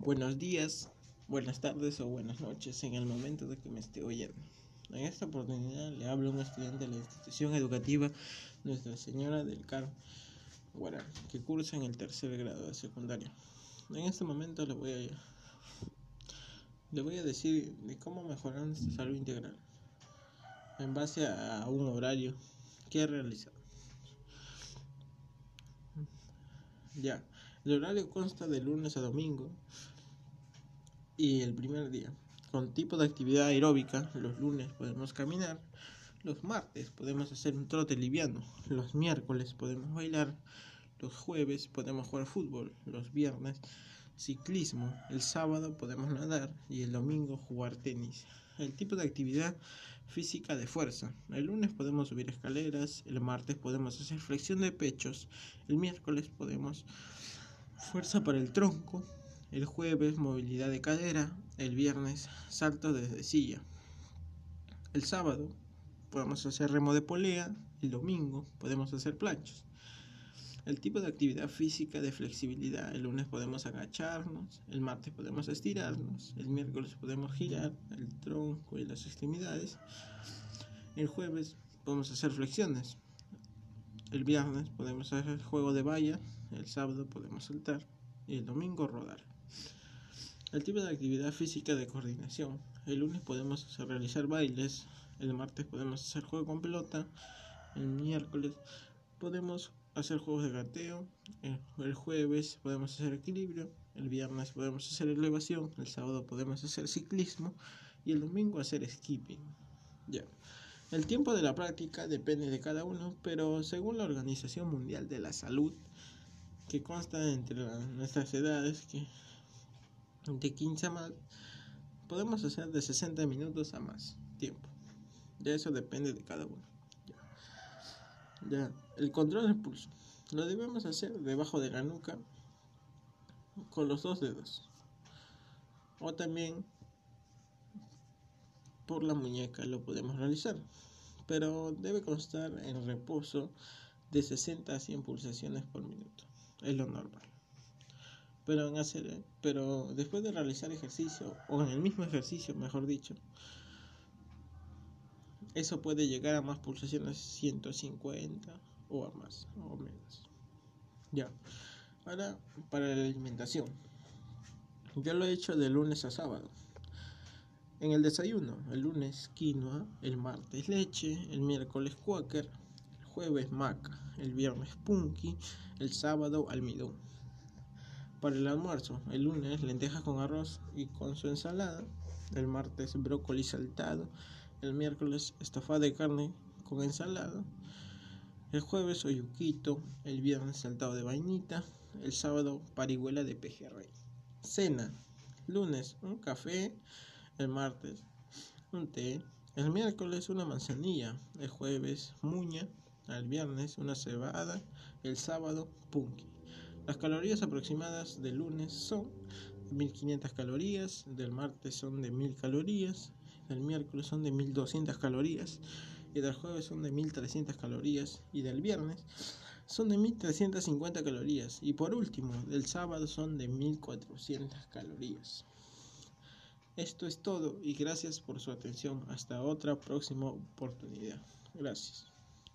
Buenos días, buenas tardes o buenas noches en el momento de que me esté oyendo. En esta oportunidad le hablo a un estudiante de la institución educativa Nuestra Señora del Carmen que cursa en el tercer grado de secundaria. En este momento le voy a, le voy a decir de cómo mejorar nuestra salud integral en base a un horario que he realizado. Ya, el horario consta de lunes a domingo y el primer día. Con tipo de actividad aeróbica, los lunes podemos caminar, los martes podemos hacer un trote liviano, los miércoles podemos bailar, los jueves podemos jugar fútbol, los viernes ciclismo, el sábado podemos nadar y el domingo jugar tenis. El tipo de actividad física de fuerza. El lunes podemos subir escaleras, el martes podemos hacer flexión de pechos, el miércoles podemos fuerza para el tronco, el jueves movilidad de cadera, el viernes salto desde silla. El sábado podemos hacer remo de polea, el domingo podemos hacer planchas. El tipo de actividad física de flexibilidad. El lunes podemos agacharnos, el martes podemos estirarnos, el miércoles podemos girar el tronco y las extremidades. El jueves podemos hacer flexiones. El viernes podemos hacer juego de valla, el sábado podemos saltar y el domingo rodar. El tipo de actividad física de coordinación. El lunes podemos realizar bailes, el martes podemos hacer juego con pelota, el miércoles podemos hacer juegos de gateo, el jueves podemos hacer equilibrio, el viernes podemos hacer elevación, el sábado podemos hacer ciclismo y el domingo hacer skipping. El tiempo de la práctica depende de cada uno, pero según la Organización Mundial de la Salud, que consta entre nuestras edades, que de 15 a más, podemos hacer de 60 minutos a más tiempo. Ya eso depende de cada uno. Ya, el control del pulso. Lo debemos hacer debajo de la nuca con los dos dedos. O también por la muñeca lo podemos realizar. Pero debe constar en reposo de 60 a 100 pulsaciones por minuto. Es lo normal. Pero, en hacer, pero después de realizar ejercicio, o en el mismo ejercicio, mejor dicho, eso puede llegar a más pulsaciones 150 o a más o menos. Ya. Ahora para la alimentación. Yo lo he hecho de lunes a sábado. En el desayuno, el lunes quinoa, el martes leche, el miércoles quaker, el jueves maca, el viernes punky, el sábado almidón. Para el almuerzo, el lunes lentejas con arroz y con su ensalada, el martes brócoli saltado, el miércoles estofado de carne con ensalada, el jueves oyuquito, el viernes saltado de vainita, el sábado parihuela de pejerrey. Cena, lunes un café, el martes un té, el miércoles una manzanilla, el jueves muña, el viernes una cebada, el sábado punky. Las calorías aproximadas del lunes son 1500 calorías, del martes son de 1000 calorías, del miércoles son de 1200 calorías y del jueves son de 1300 calorías y del viernes son de 1350 calorías y por último del sábado son de 1400 calorías. Esto es todo y gracias por su atención. Hasta otra próxima oportunidad. Gracias.